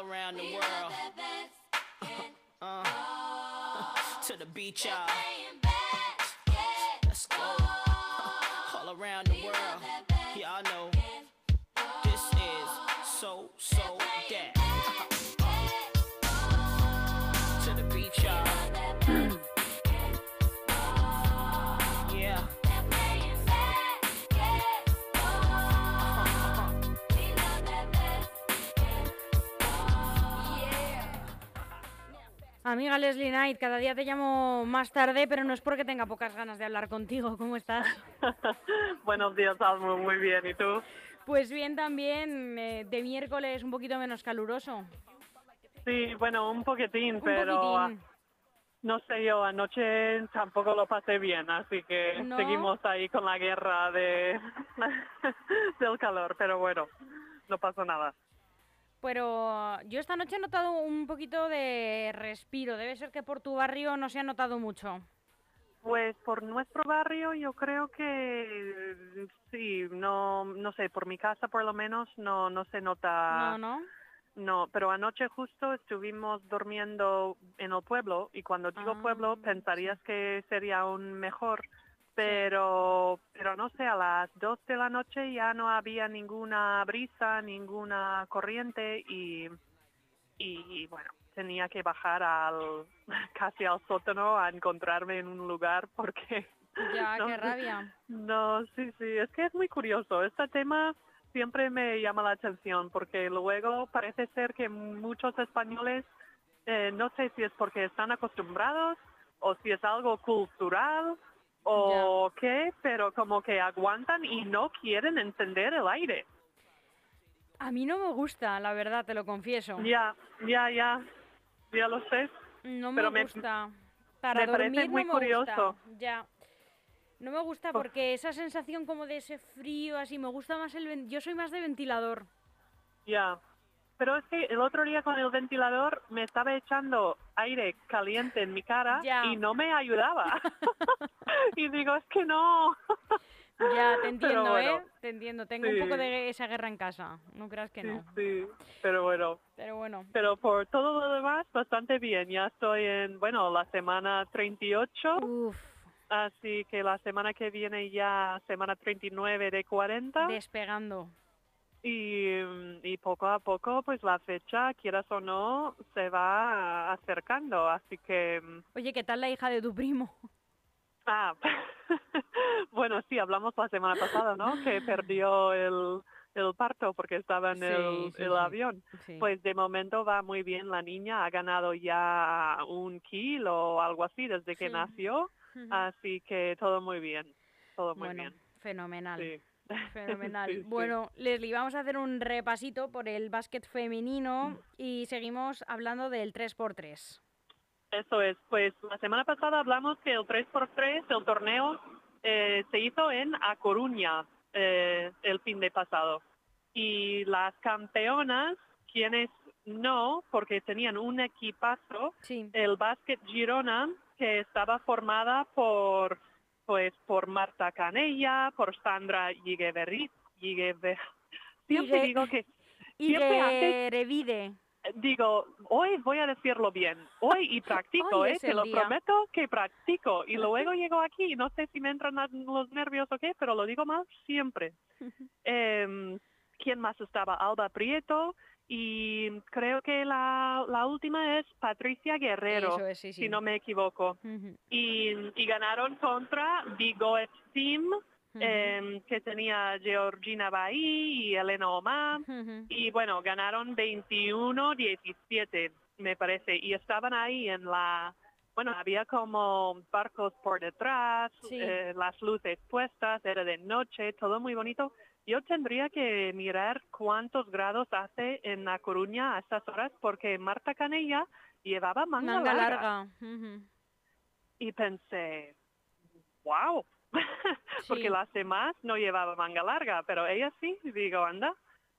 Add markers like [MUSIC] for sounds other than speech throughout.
all around the world. Uh, [LAUGHS] to the beach, y'all. Amiga Leslie Knight, cada día te llamo más tarde, pero no es porque tenga pocas ganas de hablar contigo. ¿Cómo estás? [LAUGHS] Buenos días, Almo. Muy bien. ¿Y tú? Pues bien también, eh, de miércoles un poquito menos caluroso. Sí, bueno, un poquitín, Un pero ah, no sé yo, anoche tampoco lo pasé bien, así que ¿No? seguimos ahí con la guerra de [LAUGHS] del calor, pero bueno, no pasó nada. Pero yo esta noche he notado un poquito de respiro. Debe ser que por tu barrio no se ha notado mucho. Pues por nuestro barrio yo creo que sí, no no sé, por mi casa por lo menos no no se nota No, ¿no? No, pero anoche justo estuvimos durmiendo en el pueblo y cuando digo Ah, pueblo pensarías que sería aún mejor, pero pero no sé, a las dos de la noche ya no había ninguna brisa, ninguna corriente y y bueno, tenía que bajar al [LAUGHS] casi al sótano a encontrarme en un lugar porque Ya, [LAUGHS] no qué rabia. no, sí, sí, es que es muy curioso. Este tema siempre me llama la atención porque luego parece ser que muchos españoles, eh, no sé si es porque están acostumbrados o si es algo cultural o qué, pero como que aguantan y no quieren encender el aire. A mí no me gusta, la verdad, te lo confieso. Ya, ya, ya, ya lo sé. No me Pero me- gusta. Para me parece dormir no muy me curioso. gusta. Ya. No me gusta Por- porque esa sensación como de ese frío así, me gusta más el... Yo soy más de ventilador. Ya. Pero es que el otro día con el ventilador me estaba echando aire caliente en mi cara Ya. y no me ayudaba. [LAUGHS] y digo, es que no. Ya, te entiendo, bueno, ¿eh? Te entiendo. Tengo un poco de esa guerra en casa. No creas que Sí, no. sí, pero bueno. Pero bueno. Pero por todo lo demás, bastante bien. Ya estoy en, bueno, la semana 38, Uf, así que la semana que viene ya semana 39 de 40. despegando. Y, y poco a poco, pues la fecha, quieras o no, se va acercando. Así que, Oye, ¿qué tal la hija de tu primo? ah, [LAUGHS] bueno, sí, hablamos la semana pasada, ¿no? Que perdió el, el parto porque estaba en Sí, el, sí, el sí. avión. Sí. Pues de momento va muy bien la niña, ha ganado ya un kilo o algo así desde que nació, así que todo muy bien, todo muy bueno, bien. fenomenal. Fenomenal. [LAUGHS] Sí, sí. Bueno, Leslie, vamos a hacer un repasito por el básquet Mm. femenino y seguimos hablando del 3x3. Eso es, pues la semana pasada hablamos que el 3x3, el torneo, eh, se hizo en A Coruña eh, el fin de pasado. Y las campeonas, quienes no, porque tenían un equipazo, Sí. el Básquet Girona, que estaba formada por pues por Marta Canella, por Sandra Yigueverri, Yiguever- Siempre digo que siempre antes de Revide. digo, hoy voy a decirlo bien, hoy y [LAUGHS] practico, Hoy ¿eh? es te lo día. prometo que practico. Y luego llego aquí y no sé si me entran los nervios o qué, pero lo digo mal siempre. [LAUGHS] Em, ¿Quién más estaba? Alba Prieto y creo que la, la última es Patricia Guerrero, Eso es, sí, sí. si no me equivoco. Y, y ganaron contra Bigoet Team, ujú, em, que tenía Georgina Bahí y Elena Omar. ujú. Y bueno, ganaron 21-17, me parece. Y estaban ahí en la... Bueno, había como barcos por detrás, Sí. eh, las luces puestas, era de noche, todo muy bonito. Yo tendría que mirar cuántos grados hace en La Coruña a estas horas, porque Marta Canella llevaba manga, Manga larga. Y pensé, wow, [LAUGHS] porque las demás no llevaba manga larga, pero ella sí, digo, anda,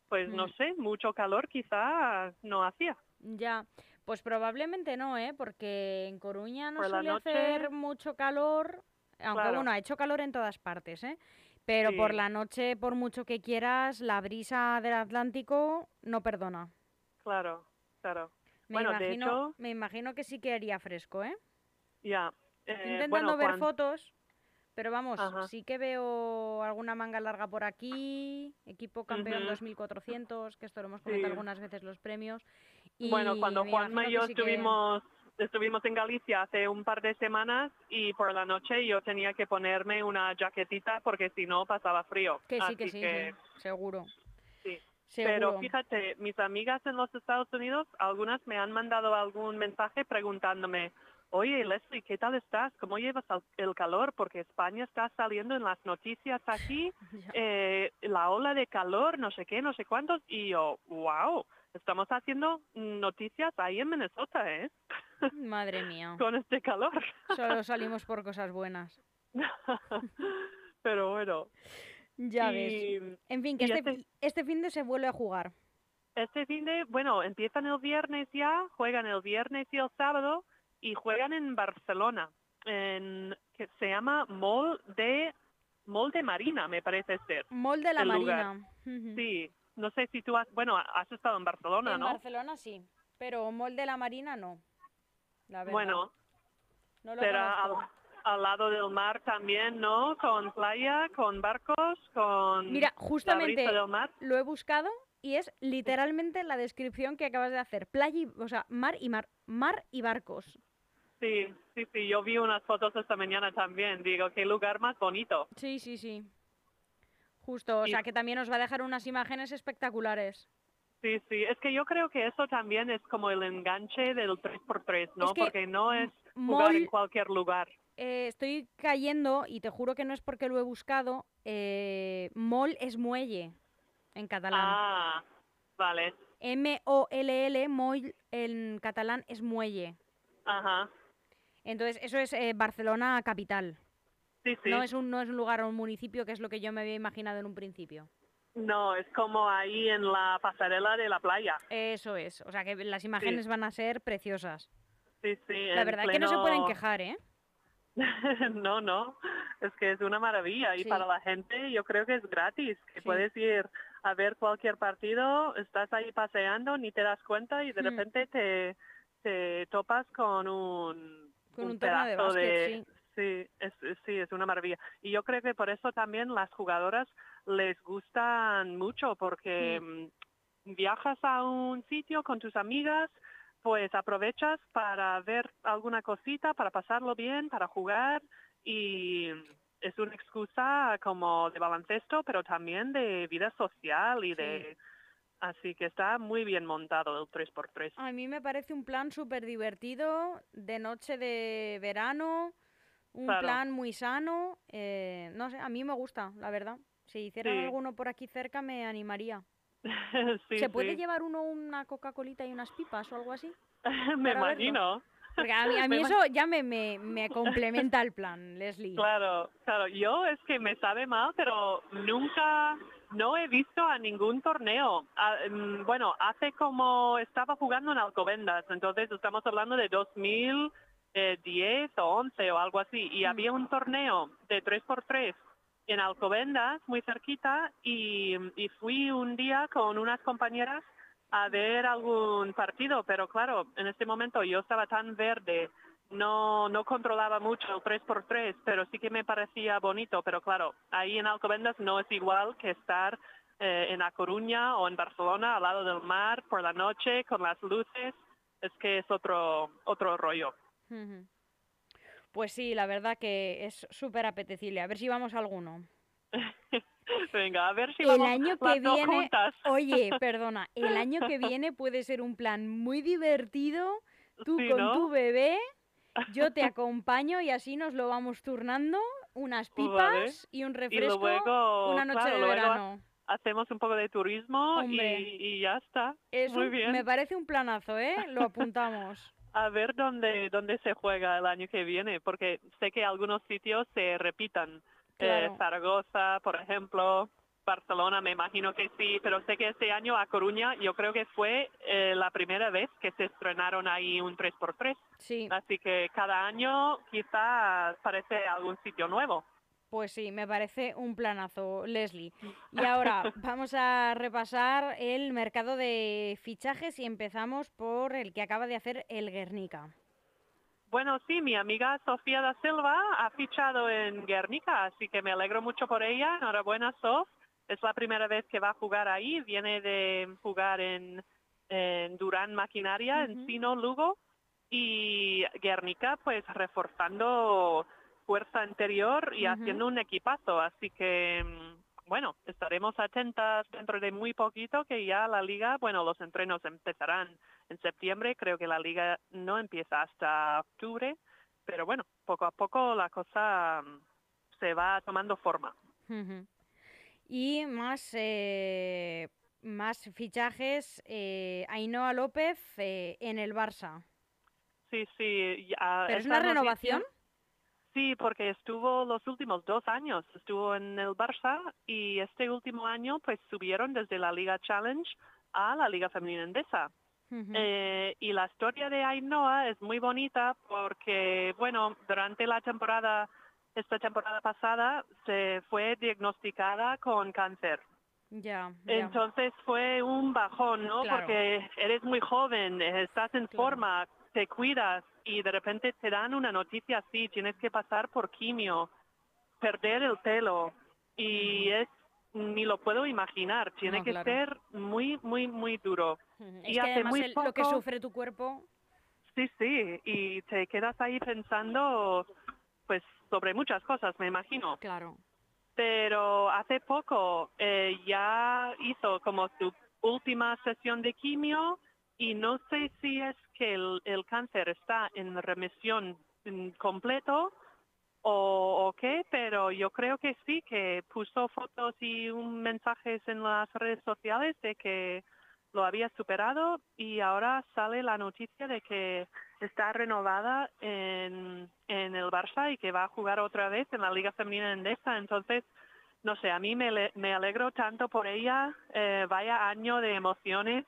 pues no Mm. sé, mucho calor quizá no hacía. Ya, pues probablemente no, ¿eh? Porque en Coruña no Por suele noche- hacer mucho calor, aunque Claro. bueno, ha hecho calor en todas partes, ¿eh? Pero por la noche, por mucho que quieras, la brisa del Atlántico no perdona. Claro, claro. Me, Bueno, de imagino, hecho- me imagino que sí que haría fresco, ¿eh? Ya. Eh, intentando bueno, ver fotos, pero vamos, Ajá. sí que veo alguna manga larga por aquí, equipo campeón Ujú. 2400, que esto lo hemos comentado Sí. algunas veces los premios. Bueno, y cuando me Juanma y yo que- estuvimos, en Galicia hace un par de semanas y por la noche yo tenía que ponerme una jaquetita porque si no pasaba frío. Que sí, Así que sí, sí, seguro. sí. Seguro. Pero fíjate, mis amigas en los Estados Unidos, algunas me han mandado algún mensaje preguntándome, oye Leslie, ¿qué tal estás? ¿Cómo llevas el calor? Porque España está saliendo en las noticias aquí, [LAUGHS] eh, la ola de calor, no sé qué, no sé cuántos, y yo, wow, estamos haciendo noticias ahí en Minnesota, ¿eh? Madre mía, Con este calor. solo salimos por cosas buenas. [LAUGHS] Pero bueno. Ya y ves. En fin, que este, este- este fin de se vuelve a jugar. Este fin de, bueno, empiezan el viernes ya, juegan el viernes y el sábado y juegan en Barcelona, en que se llama Mall de Mall de Marina, me parece ser. Mall de la. Marina. Sí, no sé si tú has, bueno, has estado en Barcelona, en ¿no? Barcelona sí, pero Mall de la Marina no. La verdad. Bueno, no lo será al, lado del mar también, ¿no? Con playa, con barcos, con Mira, justamente del mar. lo he buscado y es literalmente la descripción que acabas de hacer. Playa, y- o sea, mar y mar, mar y barcos. Sí, sí, sí, yo vi unas fotos esta mañana también. Digo, qué lugar más bonito. Sí, sí, sí. Justo, o sea que también os va a dejar unas imágenes espectaculares. Sí, sí, es que yo creo que eso también es como el enganche del 3x3, ¿no? Es que Porque no es jugar en cualquier lugar. eh, estoy cayendo y te juro que no es porque lo he buscado. Eh, mall es muelle en catalán. Ah, vale. M-O-L-L, moll en catalán es muelle. Ajá. Entonces, eso es eh, Barcelona capital. Sí, sí. No, es un, no es un lugar o un municipio que es lo que yo me había imaginado en un principio. No, es como ahí en la pasarela de la playa. Eso es. O sea que las imágenes van a ser preciosas. Sí, sí. La verdad que no se pueden quejar, ¿eh? [LAUGHS] no, no, es que es una maravilla y Sí. para la gente yo creo que es gratis, que Sí. puedes ir a ver cualquier partido, estás ahí paseando, ni te das cuenta y de Hmm. repente te, te topas con un, Con un torneo de básquet, sí. sí, es, es- sí, es una maravilla. Y yo creo que por eso también las jugadoras les gustan mucho porque mm, viajas a un sitio con tus amigas, pues aprovechas para ver alguna cosita, para pasarlo bien, para jugar y es una excusa como de baloncesto, pero también de vida social y de... Así que está muy bien montado el 3x3. A mí me parece un plan súper divertido, de noche de verano, un Claro. plan muy sano. eh, no sé, a mí me gusta, la verdad. Si hicieran Sí. alguno por aquí cerca me animaría. [LAUGHS] sí, ¿Se puede sí. llevar uno una Coca-Colita y unas pipas o algo así? [LAUGHS] Me verlo? imagino. Porque a mí, a [LAUGHS] eso ya me, me, me complementa el plan, Leslie. Claro, claro. Yo es que me sabe mal, pero nunca, no he visto a ningún torneo. Mm, bueno, hace como estaba jugando en Alcobendas, entonces estamos hablando de 2010 o 11 o algo así, y Mm. había un torneo de 3x3 en Alcobendas, muy cerquita, y, fui un día con unas compañeras a ver algún partido, pero claro, en este momento yo estaba tan verde, no, no controlaba mucho el 3x3, pero sí que me parecía bonito, pero claro, ahí en Alcobendas no es igual que estar eh, en A Coruña o en Barcelona al lado del mar por la noche con las luces, es que es otro, otro rollo. Pues sí, la verdad que es súper apetecible. A ver si vamos a alguno. [LAUGHS] Venga, a ver si El vamos año que viene- juntas. Oye, perdona, [LAUGHS] el año que viene puede ser un plan muy divertido. Tú Sí, con ¿no? tu bebé, yo te [LAUGHS] acompaño y así nos lo vamos turnando. Unas pipas Vale. y un Y refresco, luego, una noche claro, de verano. hacemos un poco de turismo y, ya está. Es Muy un- bien. Me parece un planazo, ¿eh? Lo apuntamos. A ver dónde, dónde se juega el año que viene, porque sé que algunos sitios se repitan. Eh. Zaragoza, por ejemplo, Barcelona, me imagino que sí, pero sé que este año a Coruña yo creo que fue eh, la primera vez que se estrenaron ahí un 3x3. Sí, Así que cada año quizá parece algún sitio nuevo. Pues sí, me parece un planazo, Leslie. [LAUGHS] Y ahora vamos a repasar el mercado de fichajes y empezamos por el que acaba de hacer el Guernica. Bueno, sí, mi amiga Sofía da Silva ha fichado en Guernica, así que me alegro mucho por ella. Enhorabuena, Sof. Es la primera vez que va a jugar ahí. Viene de jugar en, en Durán Maquinaria, en Sino, Lugo. Y Guernica, pues reforzando fuerza interior y haciendo un equipazo. Así que, mm, bueno, estaremos atentas dentro de muy poquito que ya la liga, bueno, los entrenos empezarán en septiembre. Creo que la liga no empieza hasta octubre. Pero bueno, poco a poco la cosa mm, se va tomando forma. Y más, eh, más fichajes, eh, Ainhoa López eh, en el Barça. Sí, sí. ya- ¿Pero es una renovación? Sí, porque estuvo los últimos dos años, estuvo en el Barça y este último año pues subieron desde la Liga Challenge a la Liga Femenina Endesa. Eh, y la historia de Ainhoa es muy bonita porque, bueno, durante la temporada, esta temporada pasada, se fue diagnosticada con cáncer. Ya. Entonces fue un bajón, ¿no? Claro. Porque eres muy joven, estás en Claro. forma, te cuidas y de repente te dan una noticia así, tienes que pasar por quimio, perder el pelo y es ni lo puedo imaginar, tiene No, que claro. ser muy muy muy duro. Y que hace muy el- lo que poco- sufre tu cuerpo, Sí, sí, y te quedas ahí pensando pues sobre muchas cosas, me imagino claro. pero hace poco eh, ya hizo como su última sesión de quimio y no sé si es que el, cáncer está en remisión mm, completo o, o qué, pero yo creo que sí, que puso fotos y un mensajes en las redes sociales de que lo había superado y ahora sale la noticia de que está renovada en, el Barça y que va a jugar otra vez en la Liga Femenina Endesa. Entonces, no sé, a mí me, me alegro tanto por ella. eh, vaya año de emociones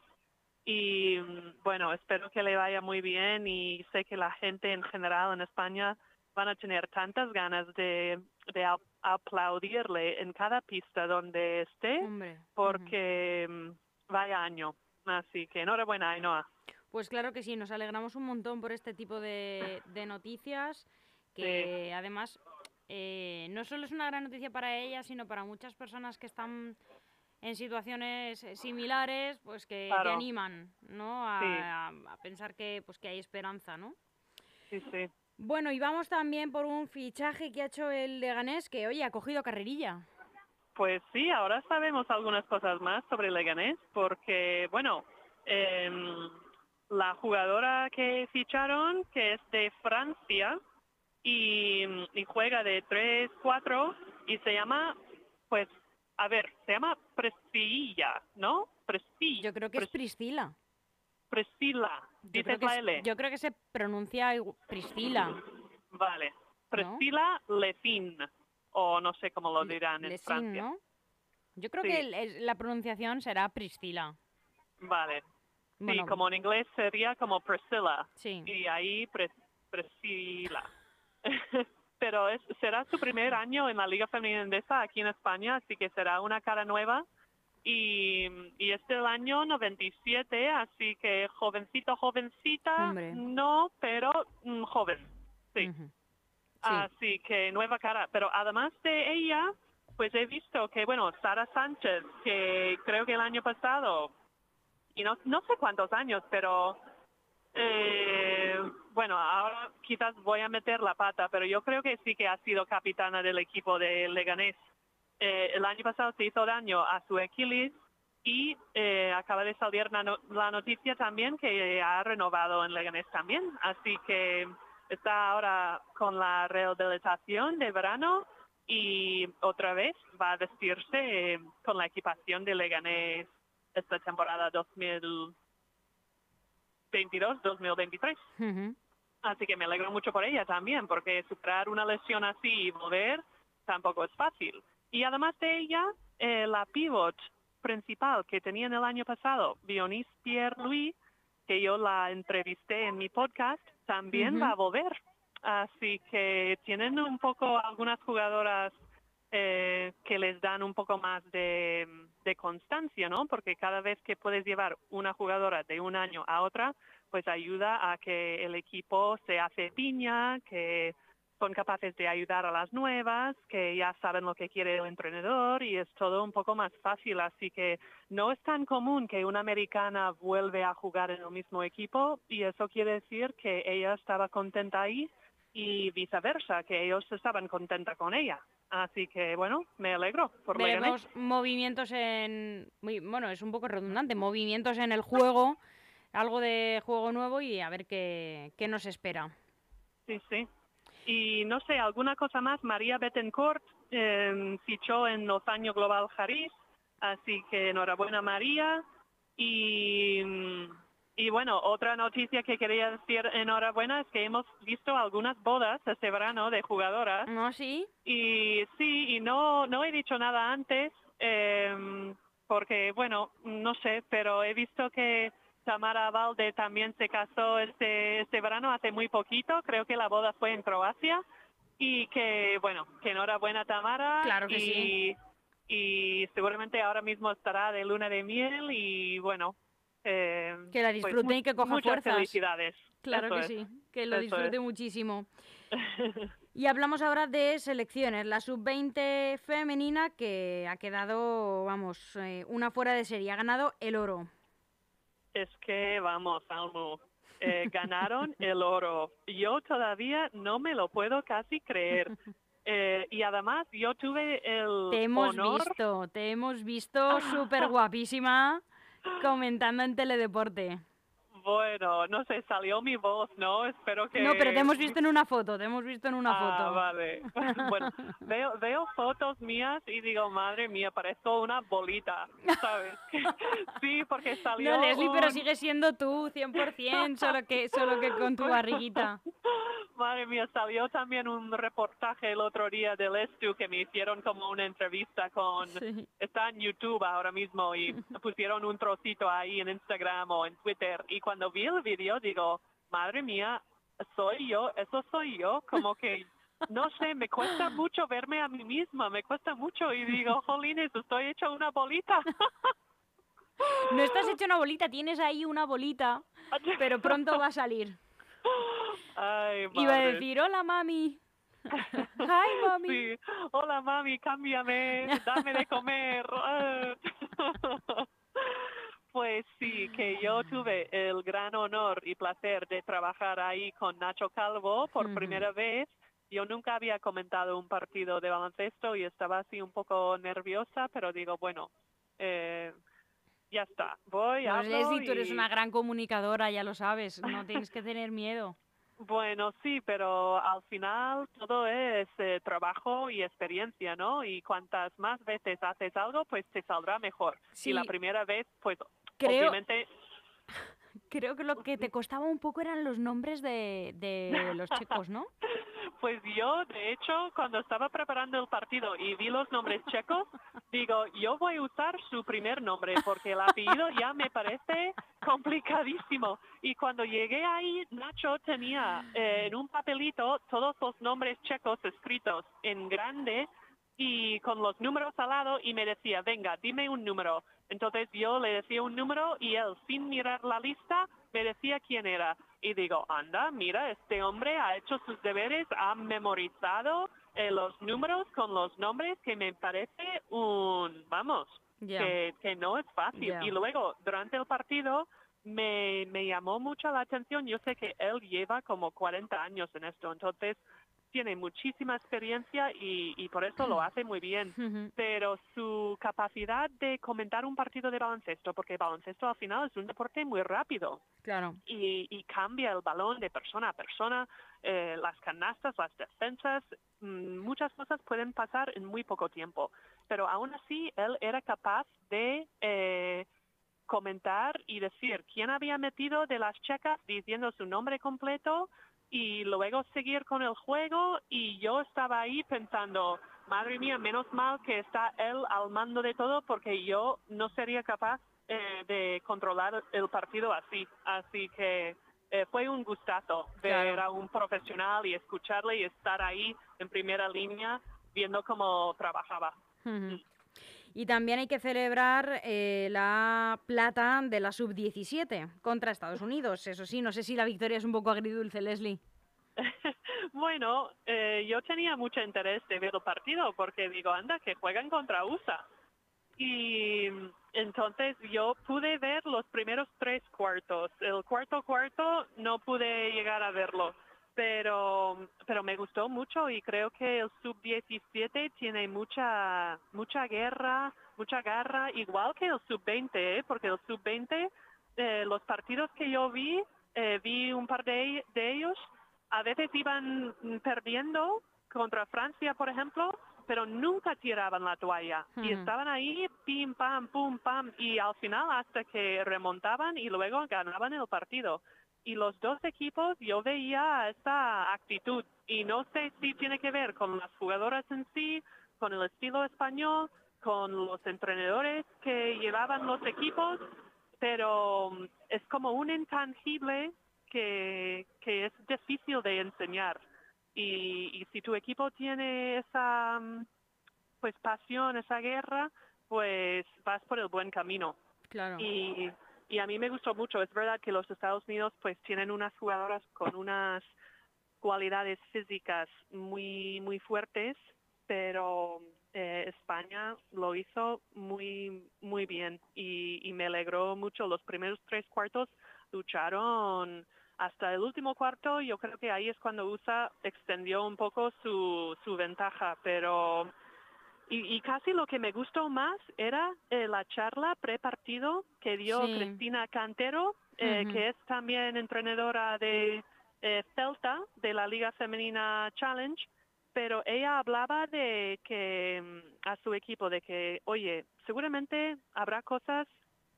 y bueno, espero que le vaya muy bien y sé que la gente en general en España van a tener tantas ganas de, de ap- aplaudirle en cada pista donde esté Hombre. ujú. porque mm, vaya año. Así que enhorabuena, Ainhoa. Pues claro que sí, nos alegramos un montón por este tipo de, de noticias, [LAUGHS] que además eh, no solo es una gran noticia para ella, sino para muchas personas que están en situaciones eh, similares, pues que te animan, ¿no? A, Sí. a- a pensar que, pues que hay esperanza, ¿no? Sí, sí. Bueno, y vamos también por un fichaje que ha hecho el Leganés, que oye, ha cogido carrerilla. Pues sí, ahora sabemos algunas cosas más sobre Leganés, porque, bueno, em, la jugadora que ficharon, que es de Francia, y, y juega de 3-4, y se llama, pues, a ver, se llama Priscilla, ¿no? Priscilla. Yo creo que es Priscila. Priscila. Dices la es- L. yo creo que se pronuncia Priscila. Vale. Priscila Lefin, o no sé cómo lo dirán en Francia. ¿no? Yo creo Sí. que el- el- la pronunciación será Priscila. Vale. Sí, Bueno, como en inglés sería como Priscilla. sí. Y ahí Pres- Priscila. [LAUGHS] Pero es, será su primer año en la Liga Femenina Endesa aquí en España, así que será una cara nueva. Y, y es del año 97, así que jovencito, jovencita, Hombre. no, pero mm, joven. Sí. Sí. Así que nueva cara. Pero además de ella, pues he visto que, bueno, Sara Sánchez, que creo que el año pasado, y no, no sé cuántos años, pero eh, bueno, ahora quizás voy a meter la pata, pero yo creo que sí que ha sido capitana del equipo de Leganés. Eh, el año pasado se hizo daño a su Aquiles y eh, acaba de salir la, la noticia también que ha renovado en Leganés también. Así que está ahora con la rehabilitación de verano y otra vez va a vestirse eh, con la equipación de Leganés esta temporada 2022-2023. Ujú. Así que me alegro mucho por ella también, porque superar una lesión así y volver tampoco es fácil. Y además de ella, eh, la pivot principal que tenían el año pasado, Dionís Pierre-Louis, que yo la entrevisté en mi podcast, también va a volver. Así que tienen un poco algunas jugadoras eh, que les dan un poco más de, de constancia, ¿no? Porque cada vez que puedes llevar una jugadora de un año a otra, pues ayuda a que el equipo se hace piña, que son capaces de ayudar a las nuevas, que ya saben lo que quiere el entrenador y es todo un poco más fácil. Así que no es tan común que una americana vuelve a jugar en el mismo equipo y eso quiere decir que ella estaba contenta ahí y viceversa, que ellos estaban contentos con ella. Así que bueno, me alegro por Veremos movimientos en, bueno, es un poco redundante, movimientos en el juego, algo de juego nuevo y a ver qué, qué nos espera. Sí, sí. Y no sé, alguna cosa más, María Bettencourt eh, fichó en los años Global Harris, así que enhorabuena María. Y, y bueno, otra noticia que quería decir enhorabuena es que hemos visto algunas bodas este verano de jugadoras. ¿No, sí? Y sí, y no, no he dicho nada antes, eh, porque bueno, no sé, pero he visto que Tamara Valde también se casó este, este verano hace muy poquito, creo que la boda fue en Croacia y que bueno, que enhorabuena Tamara Claro que y, sí. y seguramente ahora mismo estará de luna de miel y bueno, eh, Que la pues, disfruten y que coja muchas fuerzas. felicidades. Claro Eso que es. sí, que lo Eso disfrute es. muchísimo. [LAUGHS] Y hablamos ahora de selecciones. La sub-20 femenina que ha quedado, vamos, eh, una fuera de serie. Ha ganado el oro. Es que vamos, Almu, eh, [LAUGHS] ganaron el oro. Yo todavía no me lo puedo casi creer. [LAUGHS] Eh, y además yo tuve el Te hemos honor. visto, te hemos visto súper guapísima comentando en Teledeporte. Bueno, no sé, salió mi voz, ¿no? Espero que. No, pero te hemos visto en una foto, te hemos visto en una Ah, foto. vale. [LAUGHS] bueno, veo, veo fotos mías y digo, madre mía, parezco una bolita, ¿sabes? [LAUGHS] sí, porque salió. No, Leslie, pero sigue siendo tú, 100%, solo que, solo que con tu barriguita. [LAUGHS] Madre mía, salió también un reportaje el otro día del Estu que me hicieron como una entrevista con... Sí. Está en YouTube ahora mismo y pusieron un trocito ahí en Instagram o en Twitter y cuando vi el vídeo digo, madre mía, soy yo, eso soy yo, como que... No sé, me cuesta mucho verme a mí misma, me cuesta mucho y digo, jolines, estoy hecha una bolita. No estás hecho una bolita, tienes ahí una bolita, pero pronto va a salir. Ay, Iba a madre. decir, hola mami. [LAUGHS] Hi mami. Sí. Hola mami, cámbiame, dame de comer. [LAUGHS] [LAUGHS] pues sí, que yo tuve el gran honor y placer de trabajar ahí con Nacho Calvo por primera vez. Yo nunca había comentado un partido de baloncesto y estaba así un poco nerviosa, pero digo, bueno, eh, ya está, voy, No, hablo Leslie, tú eres una gran comunicadora, ya lo sabes, no tienes que tener miedo. [LAUGHS] Bueno, sí, pero al final todo es eh, trabajo y experiencia, ¿no? Y cuantas más veces haces algo, pues te saldrá mejor. Sí. Y la primera vez, pues Creo, obviamente, [LAUGHS] creo que lo que te costaba un poco eran los nombres de, de los chicos, ¿no? [LAUGHS] pues yo, de hecho, cuando estaba preparando el partido y vi los nombres checos, digo, yo voy a usar su primer nombre porque el apellido ya me parece complicadísimo. Y cuando llegué ahí, Nacho tenía eh, en un papelito todos los nombres checos escritos en grande y con los números al lado y me decía, venga, dime un número. Entonces yo le decía un número y él, sin mirar la lista, me decía quién era. Y digo, anda, mira, este hombre ha hecho sus deberes, ha memorizado eh, los números con los nombres, que me parece un, vamos, que, que no es fácil. Y luego, durante el partido, me, me llamó mucho la atención. Yo sé que él lleva como 40 años en esto, entonces tiene muchísima experiencia y, y por eso lo hace muy bien. [LAUGHS] Pero su capacidad de comentar un partido de baloncesto, porque baloncesto al final es un deporte muy rápido Claro. y, y cambia el balón de persona a persona, eh, las canastas, las defensas, mm, muchas cosas pueden pasar en muy poco tiempo. Pero aún así, él era capaz de eh, comentar y decir quién había metido de las checas diciendo su nombre completo y luego seguir con el juego y yo estaba ahí pensando, madre mía, menos mal que está él al mando de todo porque yo no sería capaz eh, de controlar el partido así. Así que eh, fue un gustazo ver a un profesional y escucharle y estar ahí en primera línea viendo cómo trabajaba. Y también hay que celebrar eh, la plata de la sub-17 contra Estados Unidos. Eso sí, no sé si la victoria es un poco agridulce, Leslie. [LAUGHS] Bueno, eh, yo tenía mucho interés de ver el partido porque digo, anda, que juegan contra USA. Y entonces yo pude ver los primeros tres cuartos. El cuarto cuarto no pude llegar a verlo, pero pero me gustó mucho y creo que el sub-17 tiene mucha mucha guerra, mucha garra, igual que el sub-20, ¿eh? porque el sub-20, eh, los partidos que yo vi, eh, vi un par de, de ellos a veces iban perdiendo contra Francia, por ejemplo, pero nunca tiraban la toalla. Y estaban ahí, pim, pam, pum, pam, y al final hasta que remontaban y luego ganaban el partido. Y los dos equipos yo veía esa actitud. Y no sé si tiene que ver con las jugadoras en sí, con el estilo español, con los entrenadores que llevaban los equipos, pero mm, es como un intangible que, que es difícil de enseñar. Y, y si tu equipo tiene esa mm, pues pasión, esa guerra, pues vas por el buen camino. Claro. Y, y a mí me gustó mucho. Es verdad que los Estados Unidos pues tienen unas jugadoras con unas cualidades físicas muy muy fuertes, pero eh, España lo hizo muy muy bien y, y me alegró mucho. Los primeros tres cuartos lucharon hasta el último cuarto. Yo creo que ahí es cuando USA extendió un poco su, su ventaja, pero y, y casi lo que me gustó más era eh, la charla pre-partido que dio Sí. Cristina Cantero, eh, que es también entrenadora de eh, Celta, de la Liga Femenina Challenge, pero ella hablaba de que mm, a su equipo, de que, oye, seguramente habrá cosas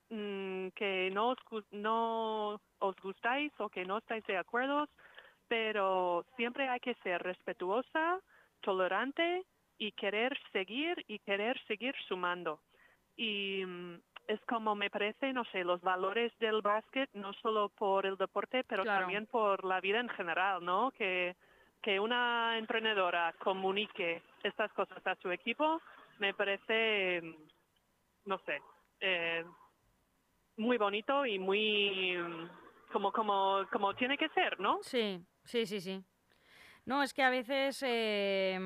mm, que no os, no os gustáis o que no estáis de acuerdo, pero siempre hay que ser respetuosa, tolerante y querer seguir y querer seguir sumando. Y mm, es como me parece, no sé, los valores del básquet, no solo por el deporte, pero Claro. también por la vida en general, ¿no? Que, que una entrenadora comunique estas cosas a su equipo, me parece, mm, no sé, eh, muy bonito y muy mm, como como como tiene que ser, ¿no? Sí, sí, sí, sí. No, es que a veces eh,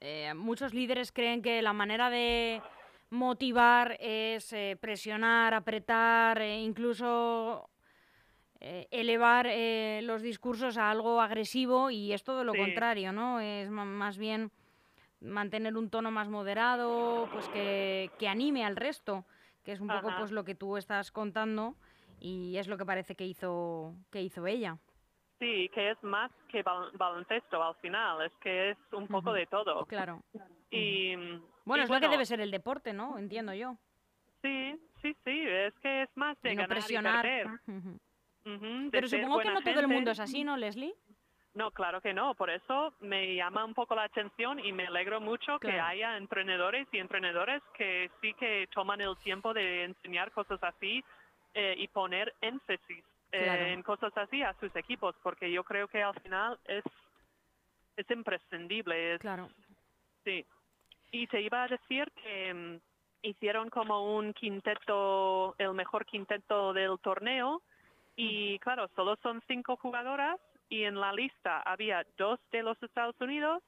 eh, muchos líderes creen que la manera de motivar es eh, presionar, apretar, e incluso eh, elevar eh, los discursos a algo agresivo y es todo lo Sí. contrario, ¿no? Es más bien mantener un tono más moderado, pues que, que anime al resto, que es un poco pues lo que tú estás contando y es lo que parece que hizo que hizo ella. Sí, que es más que bal- baloncesto al final, es que es un poco de todo. Claro. Y Bueno, y es lo que debe ser el deporte, ¿no? Entiendo yo. Sí, sí, sí, es que es más de no ganar presionar. y perder. Pero supongo que no todo el mundo es así, ¿no, Leslie? No, claro que no. Por eso me llama un poco la atención y me alegro mucho que haya entrenadores y entrenadoras que sí que toman el tiempo de enseñar cosas así eh, y poner énfasis Claro. en cosas así a sus equipos, porque yo creo que al final es es imprescindible. Es, Claro. Sí. Y te iba a decir que mm, hicieron como un quinteto, el mejor quinteto del torneo. Y claro, solo son cinco jugadoras y en la lista había dos de los Estados Unidos,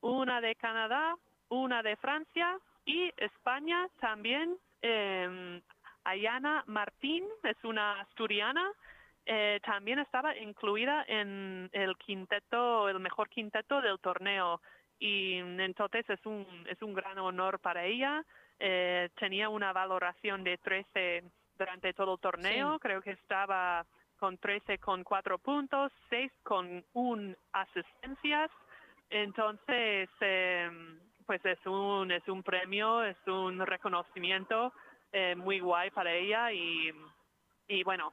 una de Canadá, una de Francia y España también. eh, Ayana Martín es una asturiana, eh, también estaba incluida en el quinteto, el mejor quinteto del torneo y entonces es un es un gran honor para ella. Eh, tenía una valoración de 13 durante todo el torneo, Sí. creo que estaba con 13 con 4 puntos, 6 con un asistencias. Entonces, eh, pues es un es un premio, es un reconocimiento eh, muy guay para ella y y bueno,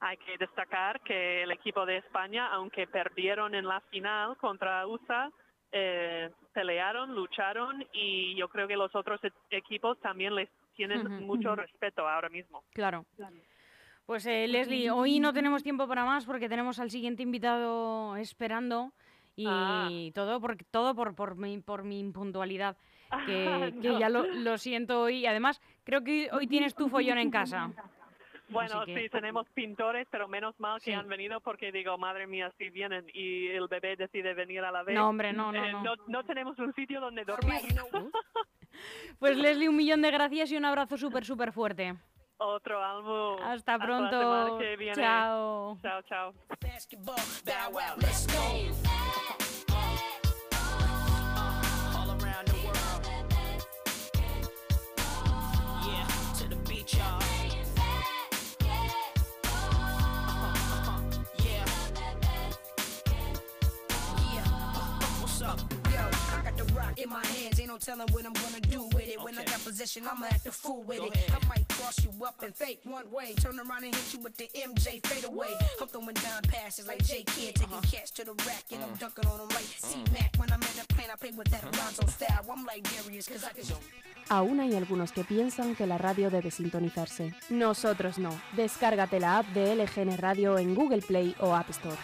hay que destacar que el equipo de España, aunque perdieron en la final contra USA, eh, pelearon, lucharon y yo creo que los otros e- equipos también les tienen mucho respeto ahora mismo. Claro. Pues eh, Leslie, hoy no tenemos tiempo para más porque tenemos al siguiente invitado esperando y Ah. todo, por, todo por, por, mi, por mi impuntualidad, que, [LAUGHS] que No. ya lo, lo siento hoy. Y además, creo que hoy tienes tu follón en casa. [LAUGHS] Bueno, que- sí, tenemos pintores, pero menos mal que Sí. han venido porque digo, madre mía, si vienen y el bebé decide venir a la vez. No, hombre, no, no, eh, no. no, no tenemos un sitio donde dormir. [LAUGHS] [LAUGHS] Pues Leslie, un millón de gracias y un abrazo súper, súper fuerte. Otro álbum. Hasta pronto. que viene. Chao. Chao, chao. No telling what I'm gonna do with it. When I got possession, I'ma act a fool with Go it. ahead. I might cross you up and fake one way, turn around and hit you with the MJ fade away. I'm throwing down passes like J Kid, taking Uh-huh. to the rack, and Mm. I'm dunking on them like C Mac. When I'm in the plane, I play with that Alonzo style. I'm like Darius, cause I can show. Aún hay algunos que piensan que la radio debe sintonizarse. Nosotros no. Descárgate la app de LGN Radio en Google Play o App Store.